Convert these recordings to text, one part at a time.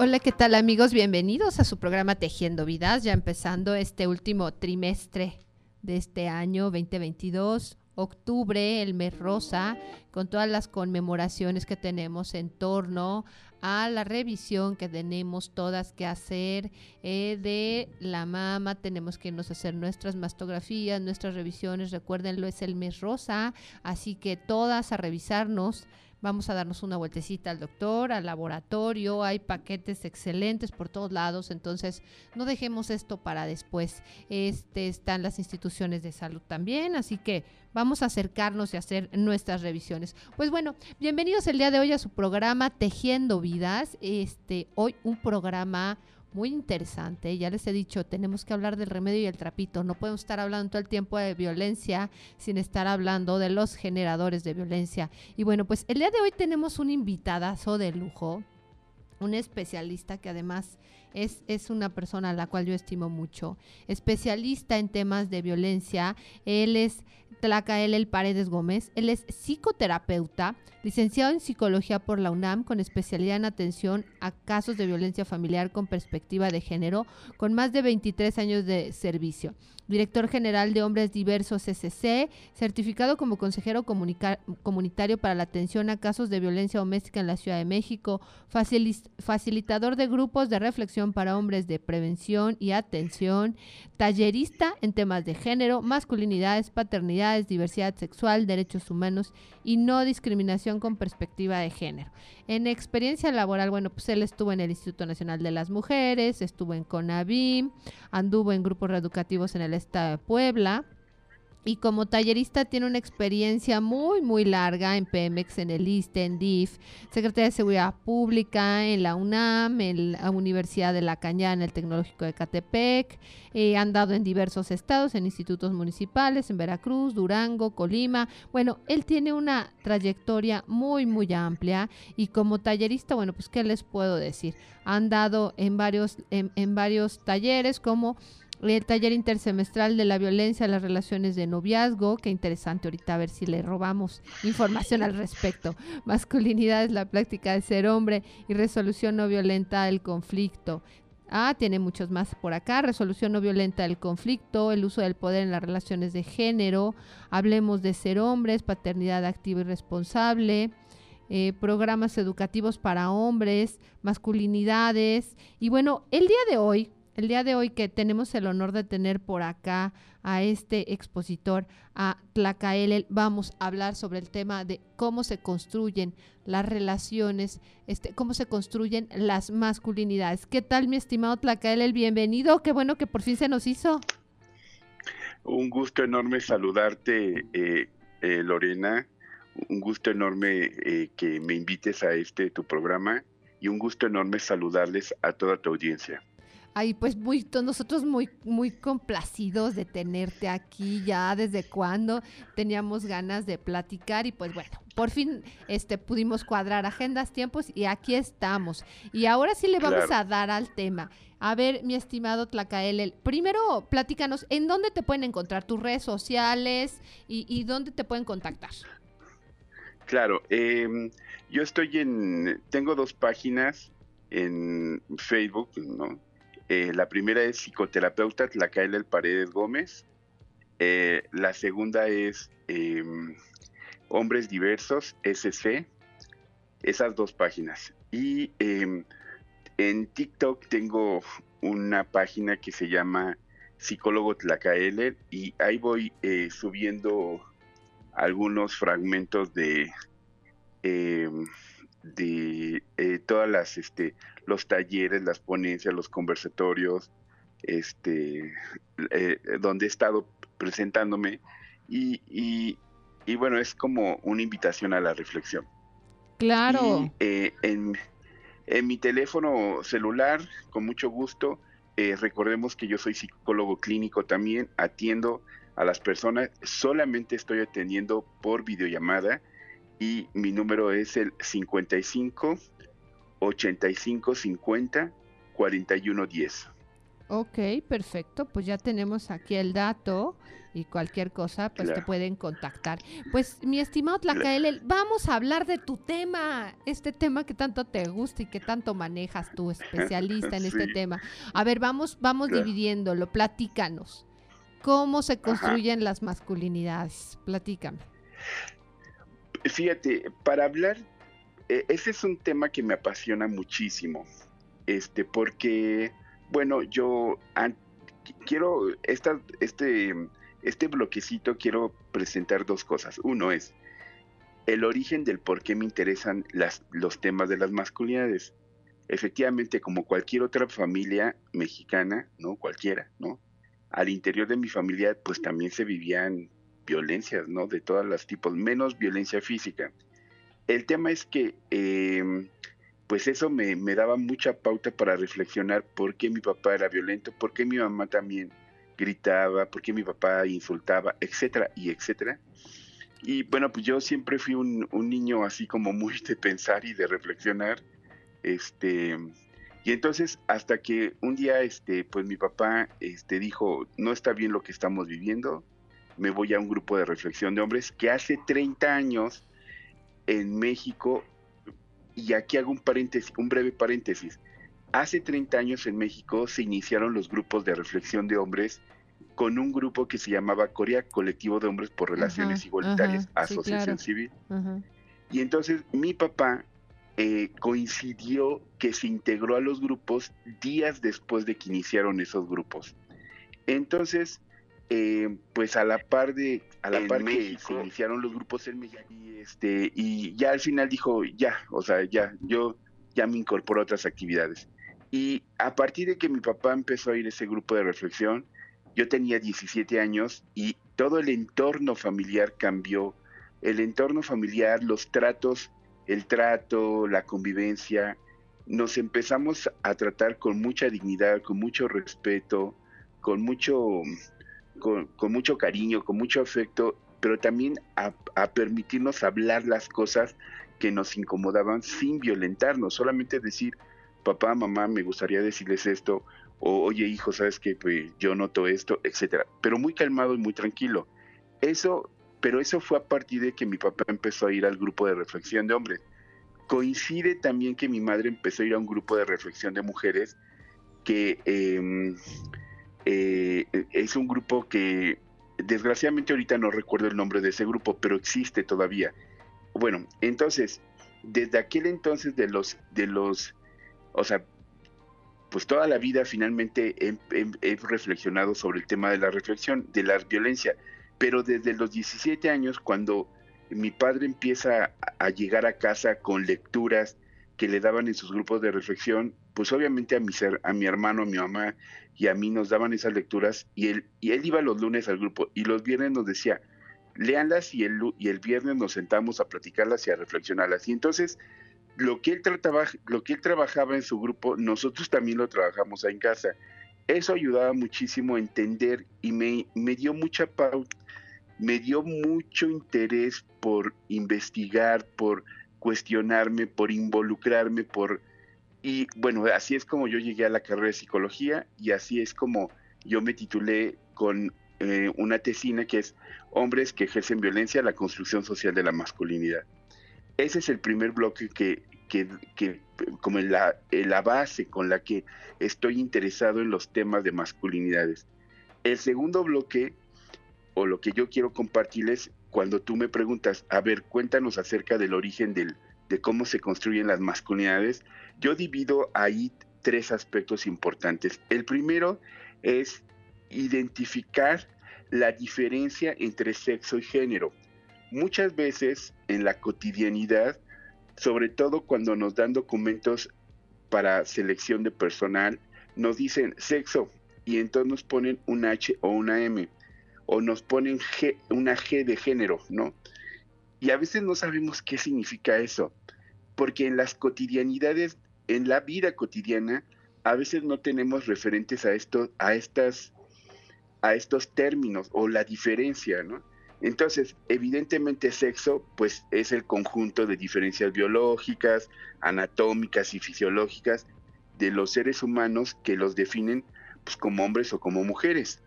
Hola, ¿qué tal amigos? Bienvenidos a su programa Tejiendo Vidas, ya empezando este último trimestre de este año 2022, octubre, el mes rosa, con todas las conmemoraciones que tenemos en torno a la revisión que tenemos todas que hacer eh, de la mama. Tenemos que irnos a hacer nuestras mastografías, nuestras revisiones. Recuérdenlo, es el mes rosa, así que todas a revisarnos Vamos a darnos una vueltecita al doctor, al laboratorio, hay paquetes excelentes por todos lados, entonces no dejemos esto para después. Este están las instituciones de salud también, así que vamos a acercarnos y hacer nuestras revisiones. Pues bueno, bienvenidos el día de hoy a su programa Tejiendo Vidas. Este, hoy un programa muy interesante. Ya les he dicho, tenemos que hablar del remedio y el trapito. No podemos estar hablando todo el tiempo de violencia sin estar hablando de los generadores de violencia. Y bueno, pues el día de hoy tenemos un invitadazo de lujo, un especialista que además es, es, una persona a la cual yo estimo mucho, especialista en temas de violencia. Él es Tlacael El Paredes Gómez. Él es psicoterapeuta, licenciado en psicología por la UNAM, con especialidad en atención a casos de violencia familiar con perspectiva de género, con más de 23 años de servicio director general de Hombres Diversos SC, certificado como consejero comunitario para la atención a casos de violencia doméstica en la Ciudad de México, facilitador de grupos de reflexión para hombres de prevención y atención, tallerista en temas de género, masculinidades, paternidades, diversidad sexual, derechos humanos y no discriminación con perspectiva de género. En experiencia laboral, bueno, pues él estuvo en el Instituto Nacional de las Mujeres, estuvo en CONAVIM, anduvo en grupos reeducativos en el Estado de Puebla, y como tallerista tiene una experiencia muy, muy larga en Pemex, en el ISTE, en DIF, Secretaría de Seguridad Pública, en la UNAM, en la Universidad de La Cañada, en el Tecnológico de Catepec. Eh, han dado en diversos estados, en institutos municipales, en Veracruz, Durango, Colima. Bueno, él tiene una trayectoria muy, muy amplia y como tallerista, bueno, pues, ¿qué les puedo decir? Han dado en varios, en, en varios talleres como el taller intersemestral de la violencia las relaciones de noviazgo, qué interesante ahorita a ver si le robamos información al respecto. Masculinidad es la práctica de ser hombre y resolución no violenta del conflicto. Ah, tiene muchos más por acá. Resolución no violenta del conflicto, el uso del poder en las relaciones de género. Hablemos de ser hombres, paternidad activa y responsable. Eh, programas educativos para hombres, masculinidades. Y bueno, el día de hoy el día de hoy que tenemos el honor de tener por acá a este expositor, a Tlacael, vamos a hablar sobre el tema de cómo se construyen las relaciones, este, cómo se construyen las masculinidades. ¿Qué tal, mi estimado Tlacael? Bienvenido, qué bueno que por fin se nos hizo. Un gusto enorme saludarte, eh, eh, Lorena. Un gusto enorme eh, que me invites a este tu programa y un gusto enorme saludarles a toda tu audiencia. Ay, pues muy, nosotros muy, muy complacidos de tenerte aquí ya desde cuando teníamos ganas de platicar y pues bueno, por fin este pudimos cuadrar agendas, tiempos y aquí estamos. Y ahora sí le vamos a dar al tema. A ver, mi estimado Tlacael, primero platícanos, ¿en dónde te pueden encontrar tus redes sociales y, dónde te pueden contactar? Claro, em, yo estoy en, tengo dos páginas en Facebook, ¿no? Eh, la primera es psicoterapeuta Tlacael El Paredes Gómez. Eh, la segunda es em, Hombres Diversos, SC. Esas dos páginas. Y em, en TikTok tengo una página que se llama Psicólogo Tlacael y ahí voy eh, subiendo algunos fragmentos de em, de eh, todas las este los talleres las ponencias los conversatorios este eh, donde he estado presentándome y, y, bueno es como una invitación a la reflexión. Claro. Eh, en, En mi teléfono celular, con mucho gusto, eh, recordemos que yo soy psicólogo clínico también, atiendo a las personas, solamente estoy atendiendo por videollamada y mi número es el 55 85 50 41 10. Ok, perfecto. Pues ya tenemos aquí el dato y cualquier cosa, pues te pueden contactar. Pues mi estimado Tlacael, vamos a hablar de tu tema, este tema que tanto te gusta y que tanto manejas tú, especialista en este tema. A ver, vamos, vamos dividiéndolo, platícanos. ¿Cómo se construyen las masculinidades? Platícame. Fíjate, para hablar, e, ese es un tema que me apasiona muchísimo, este, porque, bueno, yo quiero, esta, este, este bloquecito quiero presentar dos cosas. Uno es el origen del por qué me interesan las, los temas de las masculinidades. Efectivamente, como cualquier otra familia mexicana, ¿no? Cualquiera, ¿no? Al interior de mi familia, pues también se vivían violencias, ¿no? De todos los tipos, menos violencia física. El tema es que, em, pues eso me, daba mucha pauta para reflexionar por qué mi papá era violento, por qué mi mamá también gritaba, por qué mi papá insultaba, etcétera, y etcétera. Y bueno, pues yo siempre fui un, niño así como muy de pensar y de reflexionar. Este, y entonces hasta que un día, este, pues mi papá este, dijo, no está bien lo que estamos viviendo, me voy a un grupo de reflexión de hombres que hace 30 años en México, y aquí hago un paréntesis, un breve paréntesis, Hace 30 años en México se iniciaron los grupos de reflexión de hombres con un grupo que se llamaba Corea, Colectivo de Hombres por Relaciones Igualitarias, Asociación Civil. Y entonces mi papá eh, coincidió que se integró a los grupos días después de que iniciaron esos grupos. Entonces, eh, pues a la par de a la par que se iniciaron los grupos en México y este y ya al final dijo ya, o sea, ya yo ya me incorporo a otras actividades. Y a partir de que mi papá empezó a ir a ese grupo de reflexión, yo tenía 17 años y todo el entorno familiar cambió. El entorno familiar, los tratos, el trato, la convivencia, nos empezamos a tratar con mucha dignidad, con mucho respeto, con mucho, con, mucho cariño, con mucho afecto, pero también a, a, permitirnos hablar las cosas que nos incomodaban sin violentarnos, solamente decir, papá, mamá, me gustaría decirles esto, o oye hijo, sabes que pues, yo noto esto, etcétera, pero muy calmado y muy tranquilo. Eso, pero eso fue a partir de que mi papá empezó a ir al grupo de reflexión de hombres. Coincide también que mi madre empezó a ir a un grupo de reflexión de mujeres que em, eh, es un grupo que desgraciadamente ahorita no recuerdo el nombre de ese grupo, pero existe todavía. Bueno, entonces, desde aquel entonces de los, de los o sea, pues toda la vida finalmente he, reflexionado sobre el tema de la reflexión, de la violencia, pero desde los 17 años, cuando mi padre empieza a, llegar a casa con lecturas que le daban en sus grupos de reflexión, pues obviamente a mi, ser, a mi hermano, a mi mamá y a mí nos daban esas lecturas y él, y él iba los lunes al grupo y los viernes nos decía, léanlas y el, y el viernes nos sentamos a platicarlas y a reflexionarlas. Y entonces lo que él trataba, lo que él trabajaba en su grupo, nosotros también lo trabajamos en casa. Eso ayudaba muchísimo a entender y me, me dio mucha pauta, me dio mucho interés por investigar, por cuestionarme, por involucrarme, por y bueno, así es como yo llegué a la carrera de psicología y así es como yo me titulé con eh, una tesina que es Hombres que ejercen violencia, la construcción social de la masculinidad. Ese es el primer bloque que, que, como la, la base con la que estoy interesado en los temas de masculinidades. El segundo bloque, o lo que yo quiero compartirles, cuando tú me preguntas, a ver, cuéntanos acerca del origen del, de cómo se construyen las masculinidades, yo divido ahí tres aspectos importantes. El primero es identificar la diferencia entre sexo y género. Muchas veces en la cotidianidad, sobre todo cuando nos dan documentos para selección de personal, nos dicen sexo y entonces nos ponen un H o una M o nos ponen una G de género, ¿no? Y a veces no sabemos qué significa eso, porque en las cotidianidades en la vida cotidiana a veces no tenemos referentes a estos, a estas, a estos términos o la diferencia, ¿no? Entonces, evidentemente sexo, pues es el conjunto de diferencias biológicas, anatómicas y fisiológicas de los seres humanos que los definen pues, como hombres o como mujeres.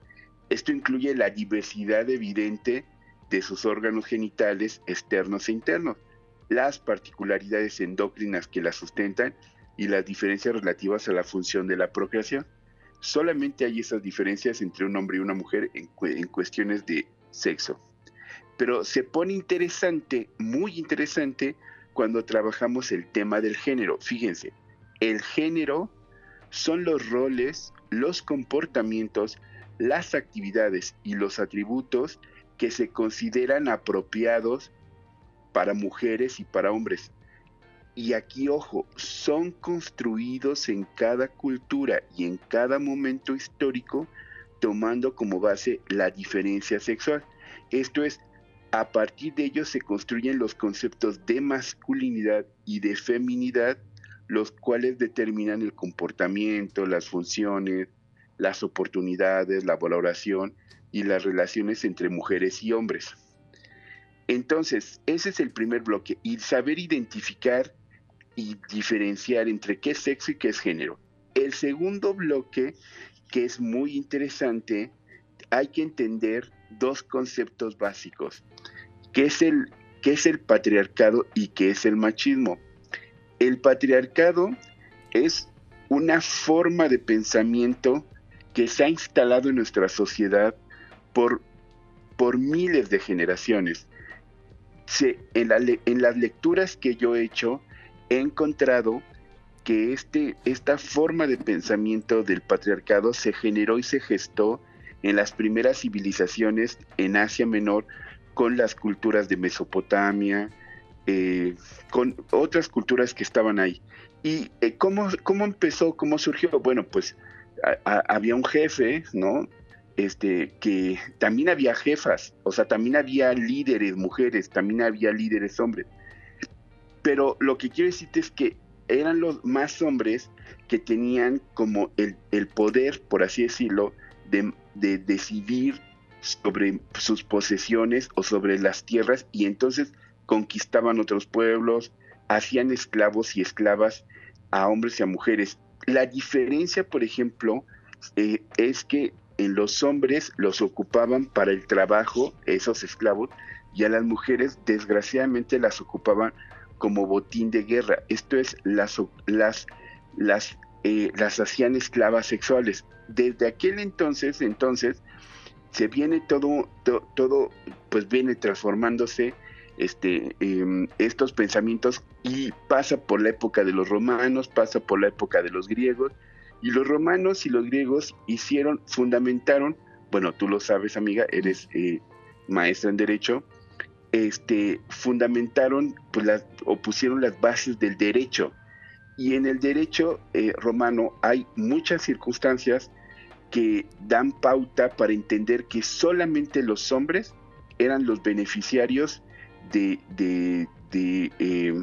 Esto incluye la diversidad evidente de sus órganos genitales externos e internos, las particularidades endocrinas que la sustentan y las diferencias relativas a la función de la procreación. Solamente hay esas diferencias entre un hombre y una mujer en, en cuestiones de sexo. Pero se pone interesante, muy interesante, cuando trabajamos el tema del género. Fíjense, el género son los roles, los comportamientos, las actividades y los atributos que se consideran apropiados para mujeres y para hombres. Y aquí, ojo, son construidos en cada cultura y en cada momento histórico tomando como base la diferencia sexual. Esto es, a partir de ello se construyen los conceptos de masculinidad y de feminidad, los cuales determinan el comportamiento, las funciones, las oportunidades, la valoración y las relaciones entre mujeres y hombres. Entonces, ese es el primer bloque, y saber identificar y diferenciar entre qué es sexo y qué es género. El segundo bloque, que es muy interesante, hay que entender dos conceptos básicos, ¿Qué es el, es el patriarcado y qué es el machismo. El patriarcado es una forma de pensamiento que se ha instalado en nuestra sociedad por, por miles de generaciones. en, las lecturas que yo he hecho, he encontrado que este, esta forma de pensamiento del patriarcado se generó y se gestó en las primeras civilizaciones en Asia Menor con las culturas de Mesopotamia, eh, con otras culturas que estaban ahí. ¿Y eh, ¿cómo, cómo empezó? ¿Cómo surgió? Bueno, pues había un jefe, ¿no? Este, que también había jefas, o sea, también había líderes mujeres, también había líderes hombres. Pero lo que quiero decirte es que eran los más hombres que tenían como el, el poder, por así decirlo, de, de decidir sobre sus posesiones o sobre las tierras y entonces conquistaban otros pueblos, hacían esclavos y esclavas a hombres y a mujeres. La diferencia, por ejemplo, eh, es que en los hombres los ocupaban para el trabajo, esos esclavos, y a las mujeres desgraciadamente las ocupaban como botín de guerra. Esto es, las, las, las, eh, las hacían esclavas sexuales. Desde aquel entonces, entonces, se viene todo, todo, pues viene transformándose este, em, estos pensamientos y pasa por la época de los romanos, pasa por la época de los griegos, y los romanos y los griegos hicieron, fundamentaron, bueno, tú lo sabes amiga, eres eh, maestra en derecho, este, fundamentaron pues, las, o pusieron las bases del derecho. Y en el derecho eh, romano hay muchas circunstancias que dan pauta para entender que solamente los hombres eran los beneficiarios de, de, eh,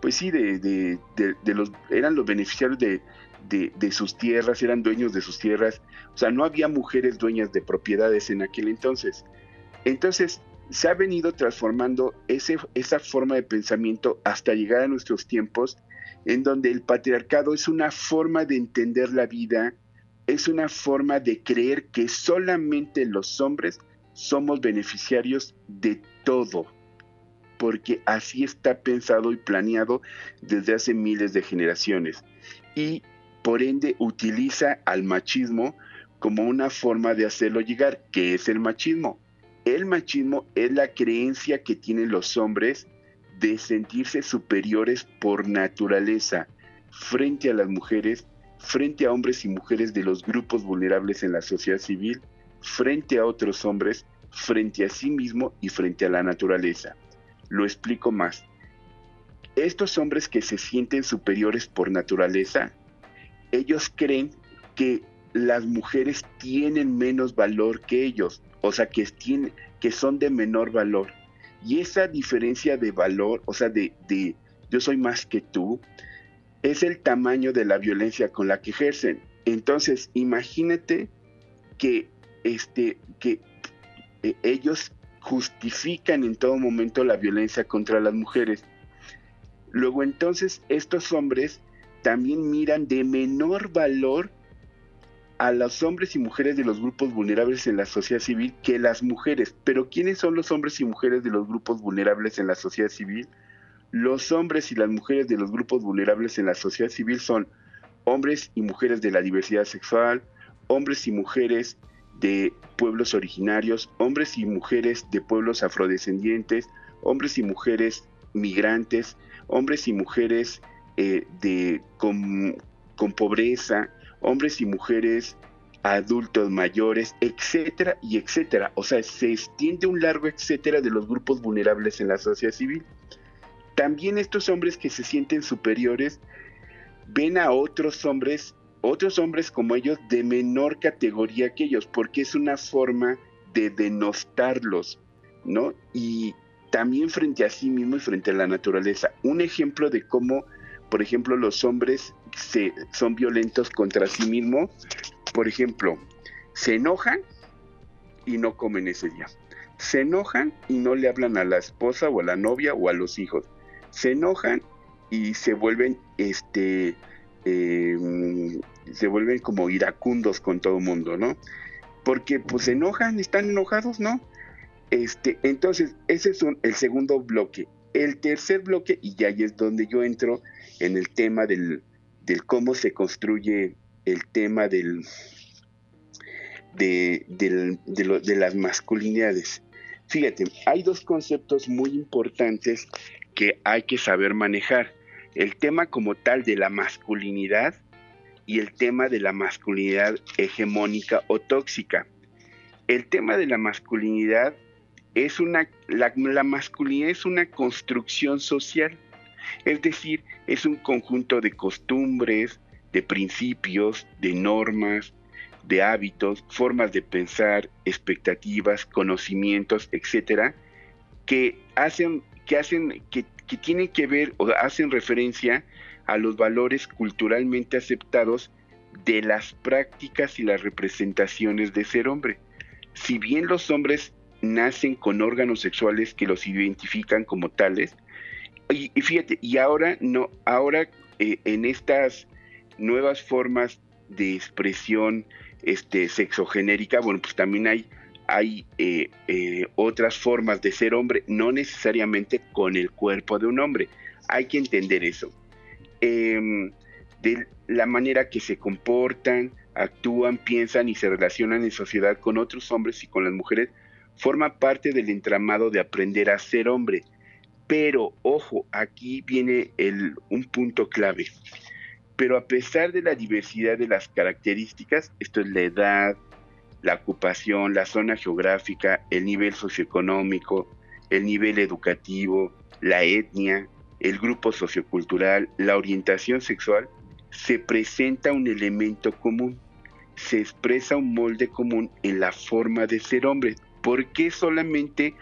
pues sí, de, de, los, eran los beneficiarios de, de, sus tierras, eran dueños de sus tierras, o sea, no había mujeres dueñas de propiedades en aquel entonces. Entonces, se ha venido transformando ese, esa forma de pensamiento hasta llegar a nuestros tiempos, en donde el patriarcado es una forma de entender la vida, es una forma de creer que solamente los hombres somos beneficiarios de todo, porque así está pensado y planeado desde hace miles de generaciones. Y por ende utiliza al machismo como una forma de hacerlo llegar. ¿Qué es el machismo? El machismo es la creencia que tienen los hombres de sentirse superiores por naturaleza frente a las mujeres frente a hombres y mujeres de los grupos vulnerables en la sociedad civil, frente a otros hombres, frente a sí mismo y frente a la naturaleza. Lo explico más. Estos hombres que se sienten superiores por naturaleza, ellos creen que las mujeres tienen menos valor que ellos, o sea, que, tienen, que son de menor valor. Y esa diferencia de valor, o sea, de, de yo soy más que tú, es el tamaño de la violencia con la que ejercen. Entonces, imagínate que, este, que eh, ellos justifican en todo momento la violencia contra las mujeres. Luego entonces estos hombres también miran de menor valor a los hombres y mujeres de los grupos vulnerables en la sociedad civil que las mujeres. Pero ¿quiénes son los hombres y mujeres de los grupos vulnerables en la sociedad civil? Los hombres y las mujeres de los grupos vulnerables en la sociedad civil son hombres y mujeres de la diversidad sexual, hombres y mujeres de pueblos originarios, hombres y mujeres de pueblos afrodescendientes, hombres y mujeres migrantes, hombres y mujeres eh, de, con, con pobreza, hombres y mujeres adultos mayores, etcétera y etcétera. O sea, se extiende un largo etcétera de los grupos vulnerables en la sociedad civil. También estos hombres que se sienten superiores ven a otros hombres, otros hombres como ellos de menor categoría que ellos, porque es una forma de denostarlos, ¿no? Y también frente a sí mismo y frente a la naturaleza. Un ejemplo de cómo, por ejemplo, los hombres se, son violentos contra sí mismo, por ejemplo, se enojan y no comen ese día. Se enojan y no le hablan a la esposa o a la novia o a los hijos. Se enojan y se vuelven, este, em, se vuelven como iracundos con todo el mundo, ¿no? Porque pues se enojan, están enojados, ¿no? Este, entonces, ese es el segundo bloque. El tercer bloque, y ya ahí es donde yo entro en el tema del, cómo se construye el tema del, de, de, las masculinidades. Fíjate, hay dos conceptos muy importantes que hay que saber manejar. El tema como tal de la masculinidad y el tema de la masculinidad hegemónica o tóxica. El tema de la masculinidad es una, la, masculinidad es una construcción social. Es decir, es un conjunto de costumbres, de principios, de normas, de hábitos, formas de pensar, expectativas, conocimientos, etcétera, que hacen, que hacen, que, que tienen que ver o hacen referencia a los valores culturalmente aceptados de las prácticas y las representaciones de ser hombre. Si bien los hombres nacen con órganos sexuales que los identifican como tales, y, fíjate, y ahora no, ahora eh, en estas nuevas formas de expresión este, sexogenérica, bueno, pues también hay, hay eh, eh, otras formas de ser hombre, no necesariamente con el cuerpo de un hombre. Hay que entender eso. Em, de la manera que se comportan, actúan, piensan y se relacionan en sociedad con otros hombres y con las mujeres, forma parte del entramado de aprender a ser hombre. Pero, ojo, aquí viene el, un punto clave. Pero a pesar de la diversidad de las características, esto es la edad, la ocupación, la zona geográfica, el nivel socioeconómico, el nivel educativo, la etnia, el grupo sociocultural, la orientación sexual, se presenta un elemento común, se expresa un molde común en la forma de ser hombre. ¿Por qué solamente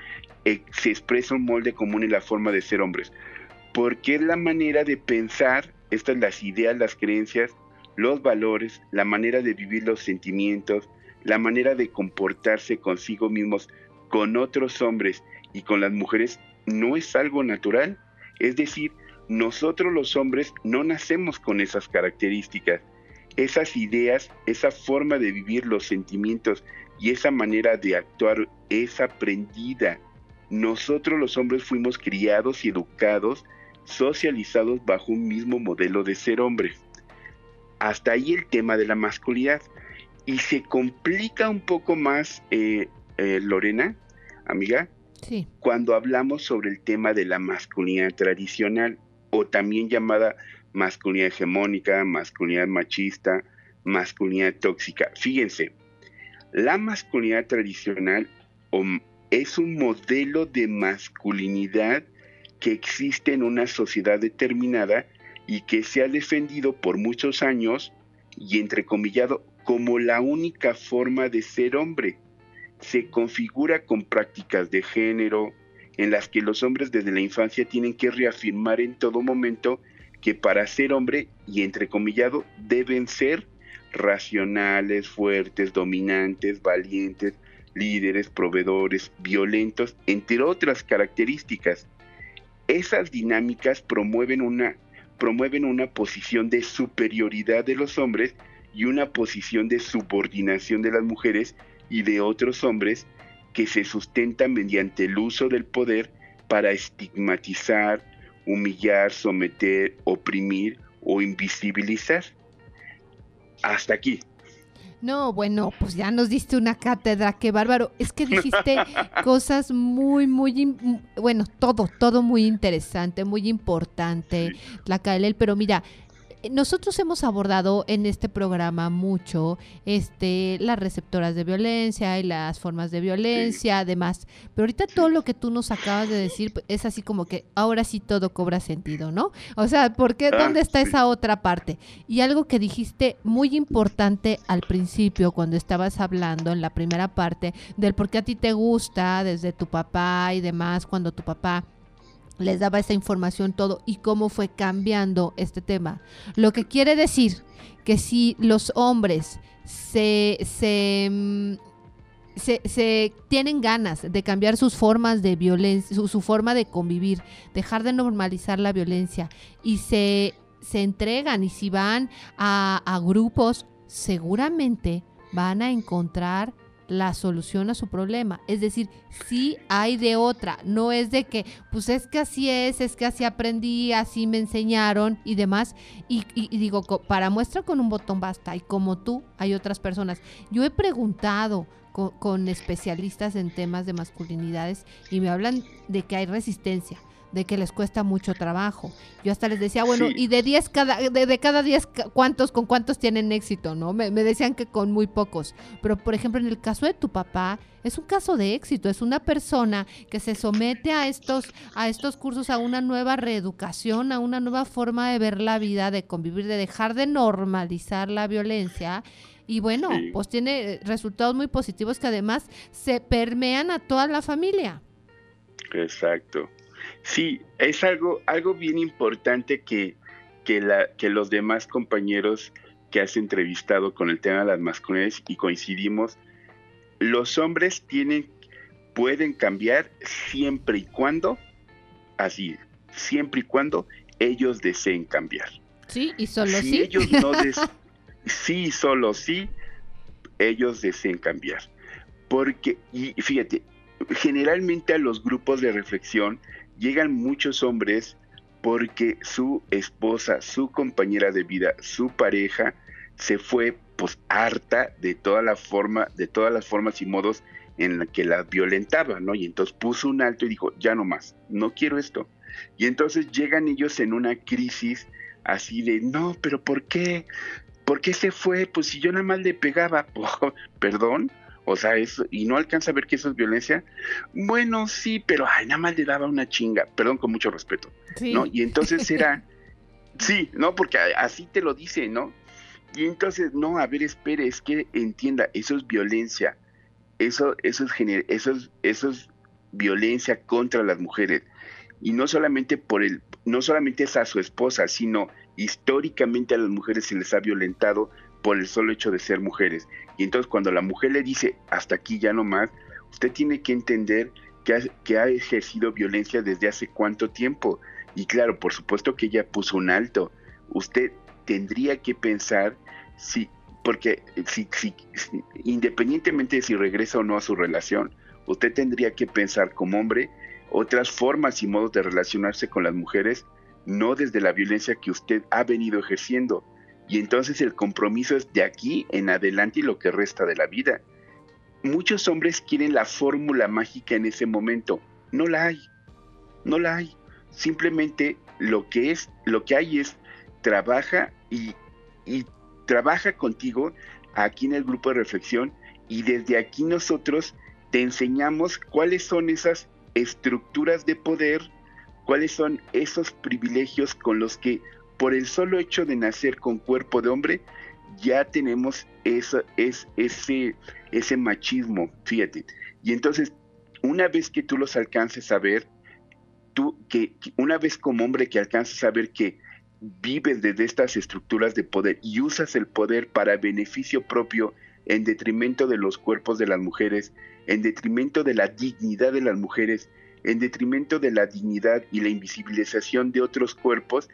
eh, se expresa un molde común en la forma de ser hombres, porque es la manera de pensar, estas las ideas, las creencias, los valores, la manera de vivir los sentimientos, la manera de comportarse consigo mismos, con otros hombres y con las mujeres, no es algo natural. Es decir, nosotros los hombres no nacemos con esas características. Esas ideas, esa forma de vivir los sentimientos y esa manera de actuar es aprendida nosotros los hombres fuimos criados y educados, socializados bajo un mismo modelo de ser hombre. Hasta ahí el tema de la masculinidad. Y se complica un poco más, eh, eh, Lorena, amiga, sí. cuando hablamos sobre el tema de la masculinidad tradicional o también llamada masculinidad hegemónica, masculinidad machista, masculinidad tóxica. Fíjense, la masculinidad tradicional es un modelo de masculinidad que existe en una sociedad determinada y que se ha defendido por muchos años y entrecomillado como la única forma de ser hombre. Se configura con prácticas de género en las que los hombres desde la infancia tienen que reafirmar en todo momento que para ser hombre y entrecomillado deben ser racionales, fuertes, dominantes, valientes, líderes, proveedores, violentos, entre otras características. Esas dinámicas promueven una, promueven una posición de superioridad de los hombres y una posición de subordinación de las mujeres y de otros hombres que se sustentan mediante el uso del poder para estigmatizar, humillar, someter, oprimir o invisibilizar. Hasta aquí. No, bueno, pues ya nos diste una cátedra, qué bárbaro. Es que dijiste cosas muy, muy, bueno, todo, todo muy interesante, muy importante, la Kaelel, pero mira, nosotros hemos abordado en este programa mucho este las receptoras de violencia y las formas de violencia, además, pero ahorita todo lo que tú nos acabas de decir pues, es así como que ahora sí todo cobra sentido, ¿no? O sea, ¿por qué? ¿Dónde ah, está esa otra parte? Y algo que dijiste muy importante al principio cuando estabas hablando en la primera parte del por qué a ti te gusta desde tu papá y demás, cuando tu papá les daba esa información todo y cómo fue cambiando este tema. Lo que quiere decir que si los hombres se, se, mm, se, tienen ganas de cambiar sus formas de violencia, su, forma de convivir, dejar de normalizar la violencia y se, se entregan y si van a, a grupos, seguramente van a encontrar la solución a su problema. Es decir, sí hay de otra, no es de que, pues es que así es, es que así aprendí, así me enseñaron y demás. Y, digo, para muestra con un botón basta, y como tú, hay otras personas. Yo he preguntado con, con especialistas en temas de masculinidades y me hablan de que hay resistencia de que les cuesta mucho trabajo. Yo hasta les decía, bueno, y de 10 cada de, cada 10 cuántos con cuántos tienen éxito, ¿no? Me, me, decían que con muy pocos. Pero por ejemplo, en el caso de tu papá, es un caso de éxito, es una persona que se somete a estos a estos cursos a una nueva reeducación, a una nueva forma de ver la vida, de convivir, de dejar de normalizar la violencia. Y bueno, pues tiene resultados muy positivos que además se permean a toda la familia. Exacto. Sí, es algo, algo bien importante que, que, la, que los demás compañeros que has entrevistado con el tema de las masculinidades y coincidimos, los hombres tienen, pueden cambiar siempre y cuando, así, siempre y cuando ellos deseen cambiar. Sí, y solo si sí. Ellos no sí, solo sí, ellos deseen cambiar. Porque, y fíjate, generalmente a los grupos de reflexión llegan muchos hombres porque su esposa, su compañera de vida, su pareja se fue pues harta de toda la forma, de todas las formas y modos en la que la violentaba, ¿no? Y entonces puso un alto y dijo, ya no más, no quiero esto. Y entonces llegan ellos en una crisis así de, no, pero ¿por qué? ¿Por qué se fue? Pues si yo nada más le pegaba, perdón, o sea, eso, y no alcanza a ver que eso es violencia. Bueno, sí, pero ay, nada más le daba una chinga, perdón, con mucho respeto. ¿No? Y entonces era, sí, ¿no? Porque así te lo dice, ¿no? Y entonces, no, a ver, espere, es que entienda, eso es violencia. Eso, eso es eso es, eso es violencia contra las mujeres. Y no solamente por el, no solamente es a su esposa, sino históricamente a las mujeres se les ha violentado por el solo hecho de ser mujeres. Y entonces cuando la mujer le dice, hasta aquí ya no más, usted tiene que entender que ha, ejercido violencia desde hace cuánto tiempo. Y claro, por supuesto que ella puso un alto. Usted tendría que pensar si, porque si, si, independientemente de si regresa o no a su relación, usted tendría que pensar como hombre otras formas y modos de relacionarse con las mujeres, no desde la violencia que usted ha venido ejerciendo, y entonces el compromiso es de aquí en adelante y lo que resta de la vida. Muchos hombres quieren la fórmula mágica en ese momento. No la hay. No la hay. Simplemente lo que es, lo que hay es trabaja y, y trabaja contigo aquí en el grupo de reflexión y desde aquí nosotros te enseñamos cuáles son esas estructuras de poder, cuáles son esos privilegios con los que por el solo hecho de nacer con cuerpo de hombre, ya tenemos ese machismo, fíjate. Y entonces, una vez que tú los alcances a ver, tú, que, una vez como hombre que alcances a ver que vives desde estas estructuras de poder y usas el poder para beneficio propio en detrimento de los cuerpos de las mujeres, en detrimento de la dignidad de las mujeres, en detrimento de la dignidad y la invisibilización de otros cuerpos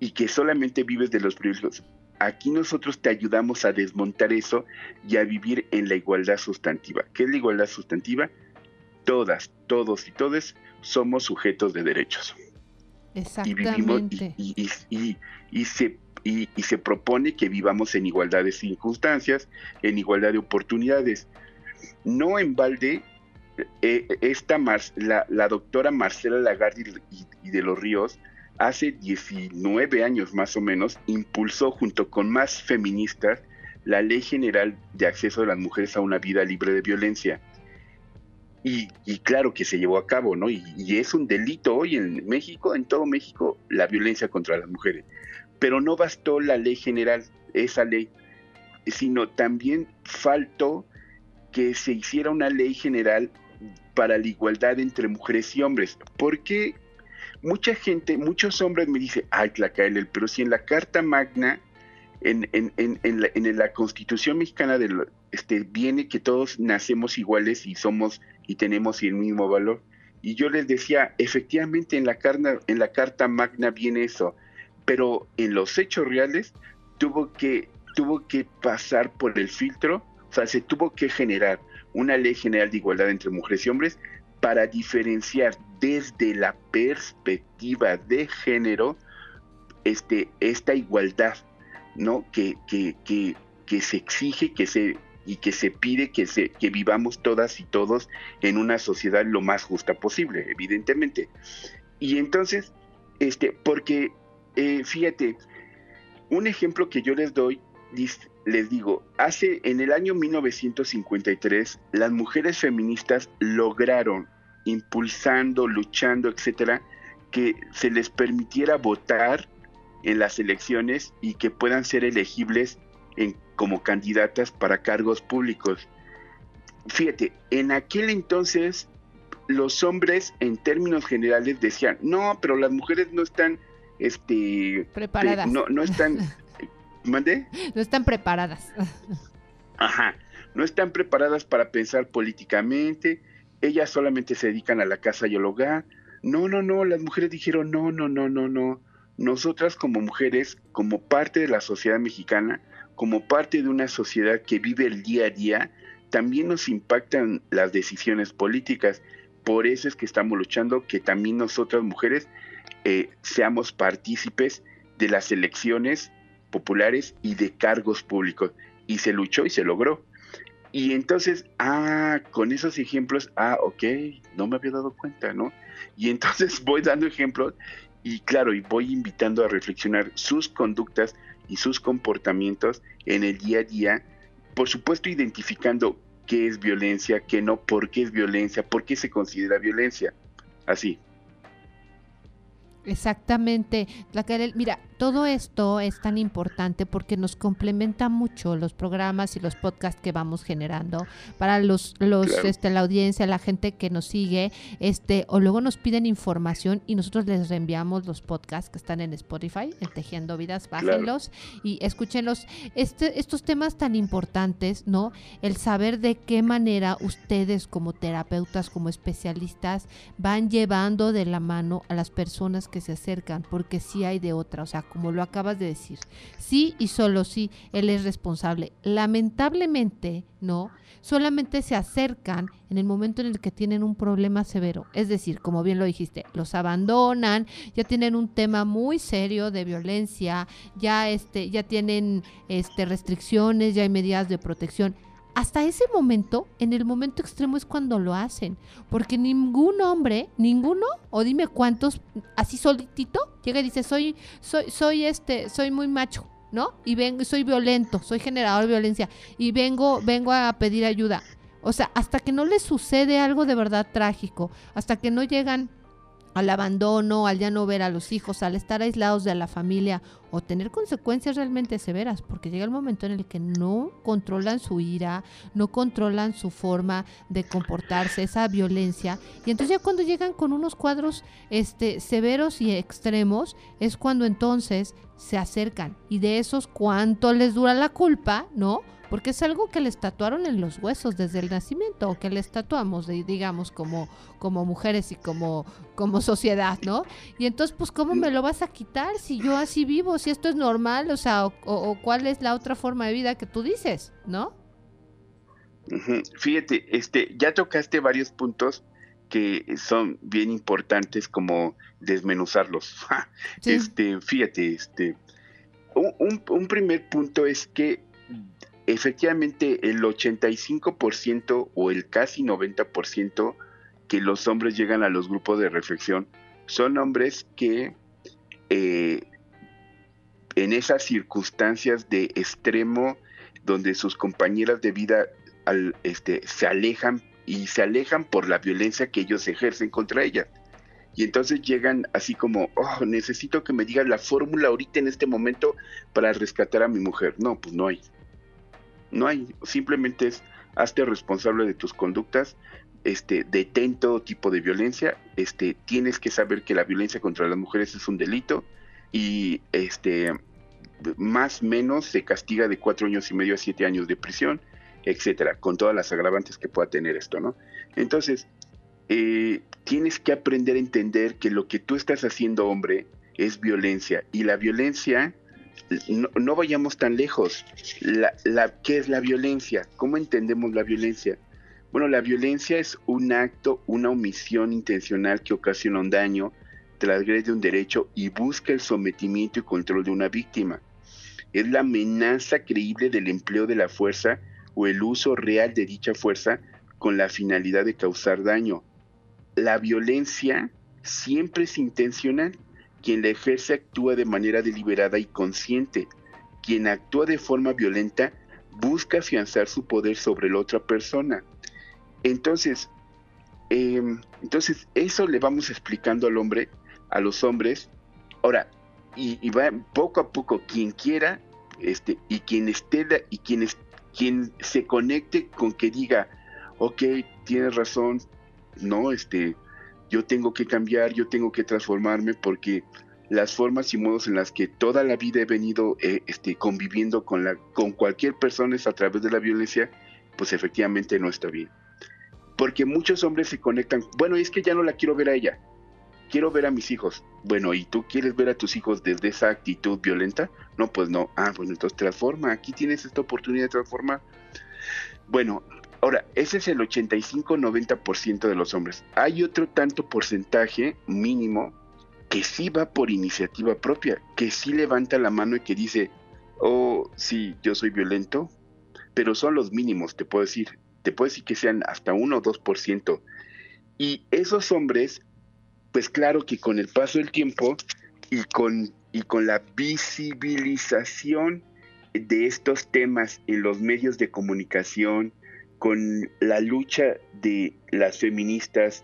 y que solamente vives de los privilegios. Aquí nosotros te ayudamos a desmontar eso y a vivir en la igualdad sustantiva. ¿Qué es la igualdad sustantiva? Todas, todos y todes somos sujetos de derechos. Exactamente. Y, y, y, se, y, se propone que vivamos en igualdad de circunstancias, en igualdad de oportunidades. No en balde, eh, esta la, la, doctora Marcela Lagarde y, de los Ríos, hace 19 años más o menos, impulsó junto con más feministas la Ley General de Acceso de las Mujeres a una Vida Libre de Violencia. Y, claro que se llevó a cabo, ¿no? Y, y, es un delito hoy en México, en todo México, la violencia contra las mujeres. Pero no bastó la ley general, esa ley, sino también faltó que se hiciera una ley general para la igualdad entre mujeres y hombres. Porque mucha gente, muchos hombres me dicen, ay, Tlacael, pero si en la Carta Magna, en, en, en, en la, la, Constitución mexicana de este, viene que todos nacemos iguales y somos y tenemos el mismo valor. Y yo les decía, efectivamente en la, carna, en la Carta Magna viene eso, pero en los hechos reales tuvo que, tuvo que pasar por el filtro, o sea, se tuvo que generar una ley general de igualdad entre mujeres y hombres para diferenciar desde la perspectiva de género este, esta igualdad, ¿no? Que, que, que, que se exige, que se y que se pide que, se, que vivamos todas y todos en una sociedad lo más justa posible, evidentemente. Y entonces, este, porque, eh, fíjate, un ejemplo que yo les doy, les digo, hace en el año 1953, las mujeres feministas lograron, impulsando, luchando, etcétera, que se les permitiera votar en las elecciones y que puedan ser elegibles en como candidatas para cargos públicos. Fíjate, en aquel entonces los hombres en términos generales decían, no, pero las mujeres no están, este, preparadas. no, no están, ¿mande? No están preparadas. Ajá, no están preparadas para pensar políticamente, ellas solamente se dedican a la casa y al hogar. No, no, no, las mujeres dijeron, no, no, no, no, no. Nosotras como mujeres, como parte de la sociedad mexicana, como parte de una sociedad que vive el día a día, también nos impactan las decisiones políticas. Por eso es que estamos luchando que también nosotras mujeres eh, seamos partícipes de las elecciones populares y de cargos públicos. Y se luchó y se logró. Y entonces, ah, con esos ejemplos, ah, ok, no me había dado cuenta, ¿no? Y entonces voy dando ejemplos y claro, y voy invitando a reflexionar sus conductas y sus comportamientos en el día a día, por supuesto identificando qué es violencia, qué no, por qué es violencia, por qué se considera violencia. Así. Exactamente. Mira, todo esto es tan importante porque nos complementa mucho los programas y los podcasts que vamos generando para los, los este, la audiencia, la gente que nos sigue, este, o luego nos piden información y nosotros les reenviamos los podcasts que están en Spotify, en Tejiendo Vidas, bájenlos y escúchenlos. Este, estos temas tan importantes, ¿no? El saber de qué manera ustedes como terapeutas, como especialistas, van llevando de la mano a las personas que se acercan, porque sí hay de otra, o sea, como lo acabas de decir. Sí y solo sí, él es responsable. Lamentablemente, no, solamente se acercan en el momento en el que tienen un problema severo. Es decir, como bien lo dijiste, los abandonan, ya tienen un tema muy serio de violencia, ya este, ya tienen este restricciones, ya hay medidas de protección hasta ese momento, en el momento extremo es cuando lo hacen, porque ningún hombre, ninguno, o dime cuántos, así solitito, llega y dice, soy, soy, soy este, soy muy macho, ¿no? Y vengo, soy violento, soy generador de violencia, y vengo, vengo a pedir ayuda. O sea, hasta que no les sucede algo de verdad trágico, hasta que no llegan al abandono, al ya no ver a los hijos, al estar aislados de la familia o tener consecuencias realmente severas, porque llega el momento en el que no controlan su ira, no controlan su forma de comportarse, esa violencia, y entonces ya cuando llegan con unos cuadros este severos y extremos es cuando entonces se acercan y de esos cuánto les dura la culpa, ¿no? Porque es algo que les tatuaron en los huesos desde el nacimiento, o que les tatuamos, digamos, como, como mujeres y como, como sociedad, ¿no? Y entonces, pues, ¿cómo me lo vas a quitar si yo así vivo, si esto es normal, o sea, o, cuál es la otra forma de vida que tú dices, ¿no? Fíjate, este, ya tocaste varios puntos que son bien importantes como desmenuzarlos. Este, fíjate, este, un, un primer punto es que efectivamente el 85% o el casi 90% que los hombres llegan a los grupos de reflexión son hombres que eh, en esas circunstancias de extremo donde sus compañeras de vida este, se alejan y se alejan por la violencia que ellos ejercen contra ellas. Y entonces llegan así como, oh, necesito que me digan la fórmula ahorita en este momento para rescatar a mi mujer. No, pues no hay. No hay, simplemente es hazte responsable de tus conductas, este, detén todo tipo de violencia, este, tienes que saber que la violencia contra las mujeres es un delito y este, más menos se castiga de cuatro años y medio a siete años de prisión, etcétera, con todas las agravantes que pueda tener esto, ¿no? Entonces, eh, tienes que aprender a entender que lo que tú estás haciendo, hombre, es violencia y la violencia no, vayamos tan lejos. La, ¿Qué es la violencia? ¿Cómo entendemos la violencia? Bueno, la violencia es un acto, una omisión intencional que ocasiona un daño, transgrede un derecho y busca el sometimiento y control de una víctima. Es la amenaza creíble del empleo de la fuerza o el uso real de dicha fuerza con la finalidad de causar daño. La violencia siempre es intencional quien la ejerce actúa de manera deliberada y consciente. Quien actúa de forma violenta busca afianzar su poder sobre la otra persona. Entonces, em, entonces eso le vamos explicando al hombre, a los hombres. Ahora, y, va poco a poco quien quiera, este, y quien esté y quien, quien se conecte con que diga, ok, tienes razón, no, este, yo tengo que cambiar, yo tengo que transformarme porque las formas y modos en las que toda la vida he venido eh, este, conviviendo con, la, con cualquier persona es a través de la violencia, pues efectivamente no está bien. Porque muchos hombres se conectan, bueno, es que ya no la quiero ver a ella, quiero ver a mis hijos. Bueno, ¿y tú quieres ver a tus hijos desde esa actitud violenta? No, pues no. Ah, bueno, entonces transforma, aquí tienes esta oportunidad de transformar. Bueno, Ahora, ese es el 85-90% de los hombres. Hay otro tanto porcentaje mínimo que sí va por iniciativa propia, que sí levanta la mano y que dice, oh, sí, yo soy violento, pero son los mínimos, te puedo decir. Te puedo decir que sean hasta 1 o 2%. Y esos hombres, pues claro que con el paso del tiempo y con, y con la visibilización de estos temas en los medios de comunicación, con la lucha de las feministas